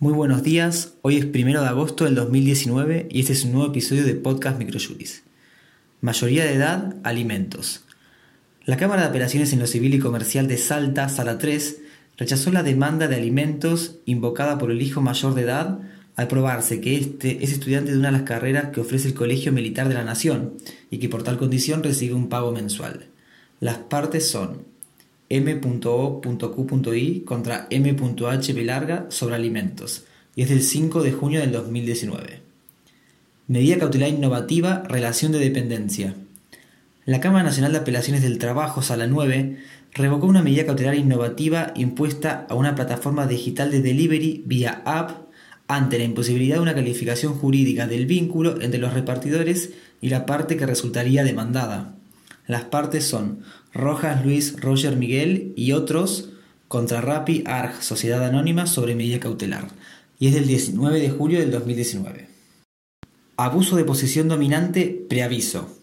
Muy buenos días, hoy es primero de agosto del 2019 y este es un nuevo episodio de Podcast Microjuris. Mayoría de edad, alimentos. La Cámara de Apelaciones en lo Civil y Comercial de Salta, Sala 3, rechazó la demanda de alimentos invocada por el hijo mayor de edad al probarse que este es estudiante de una de las carreras que ofrece el Colegio Militar de la Nación y que por tal condición recibe un pago mensual. Las partes son m.o.q.i contra m.h larga sobre alimentos y es del 5 de junio del 2019. Medida cautelar innovativa, relación de dependencia. La Cámara Nacional de Apelaciones del Trabajo, Sala 9, revocó una medida cautelar innovativa impuesta a una plataforma digital de delivery vía app ante la imposibilidad de una calificación jurídica del vínculo entre los repartidores y la parte que resultaría demandada. Las partes son Rojas, Luis, Roger, Miguel y otros contra Rapi Arg, Sociedad Anónima sobre medida cautelar, y es del 19 de julio del 2019. Abuso de posición dominante, preaviso.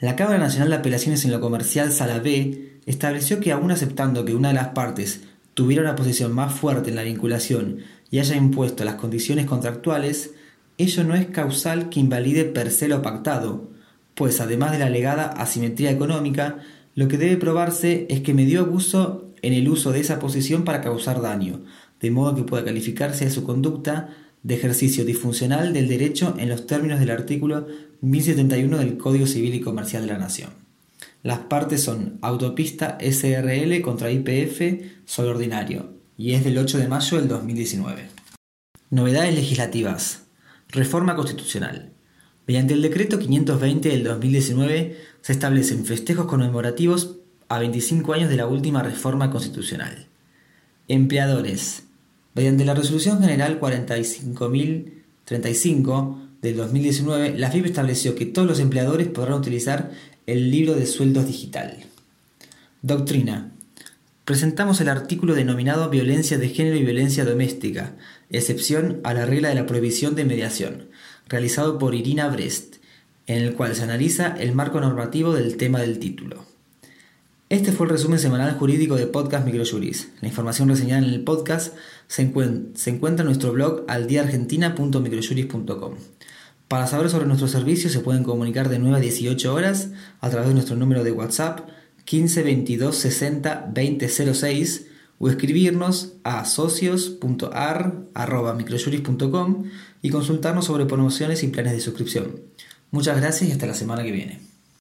La Cámara Nacional de Apelaciones en lo Comercial Sala B estableció que aún aceptando que una de las partes tuviera una posición más fuerte en la vinculación y haya impuesto las condiciones contractuales, ello no es causal que invalide per se lo pactado, pues además de la alegada asimetría económica, lo que debe probarse es que me dio abuso en el uso de esa posición para causar daño, de modo que pueda calificarse a su conducta de ejercicio disfuncional del derecho en los términos del artículo 1071 del Código Civil y Comercial de la Nación. Las partes son Autopista SRL contra IPF sobre ordinario y es del 8 de mayo del 2019. Novedades legislativas. Reforma constitucional. Mediante el decreto 520 del 2019 se establecen festejos conmemorativos a 25 años de la última reforma constitucional. Empleadores. Mediante la Resolución General 45.035 del 2019, la FIP estableció que todos los empleadores podrán utilizar el libro de sueldos digital. Doctrina. Presentamos el artículo denominado Violencia de género y violencia doméstica, excepción a la regla de la prohibición de mediación realizado por Irina Brest, en el cual se analiza el marco normativo del tema del título. Este fue el resumen semanal jurídico de Podcast Microjuris. La información reseñada en el podcast se, encuentra en nuestro blog aldiaargentina.microjuris.com. Para saber sobre nuestros servicios se pueden comunicar de 9 a 18 horas a través de nuestro número de WhatsApp 15 22 60 20 06 o escribirnos a socios.ar.microjuris.com y consultarnos sobre promociones y planes de suscripción. Muchas gracias y hasta la semana que viene.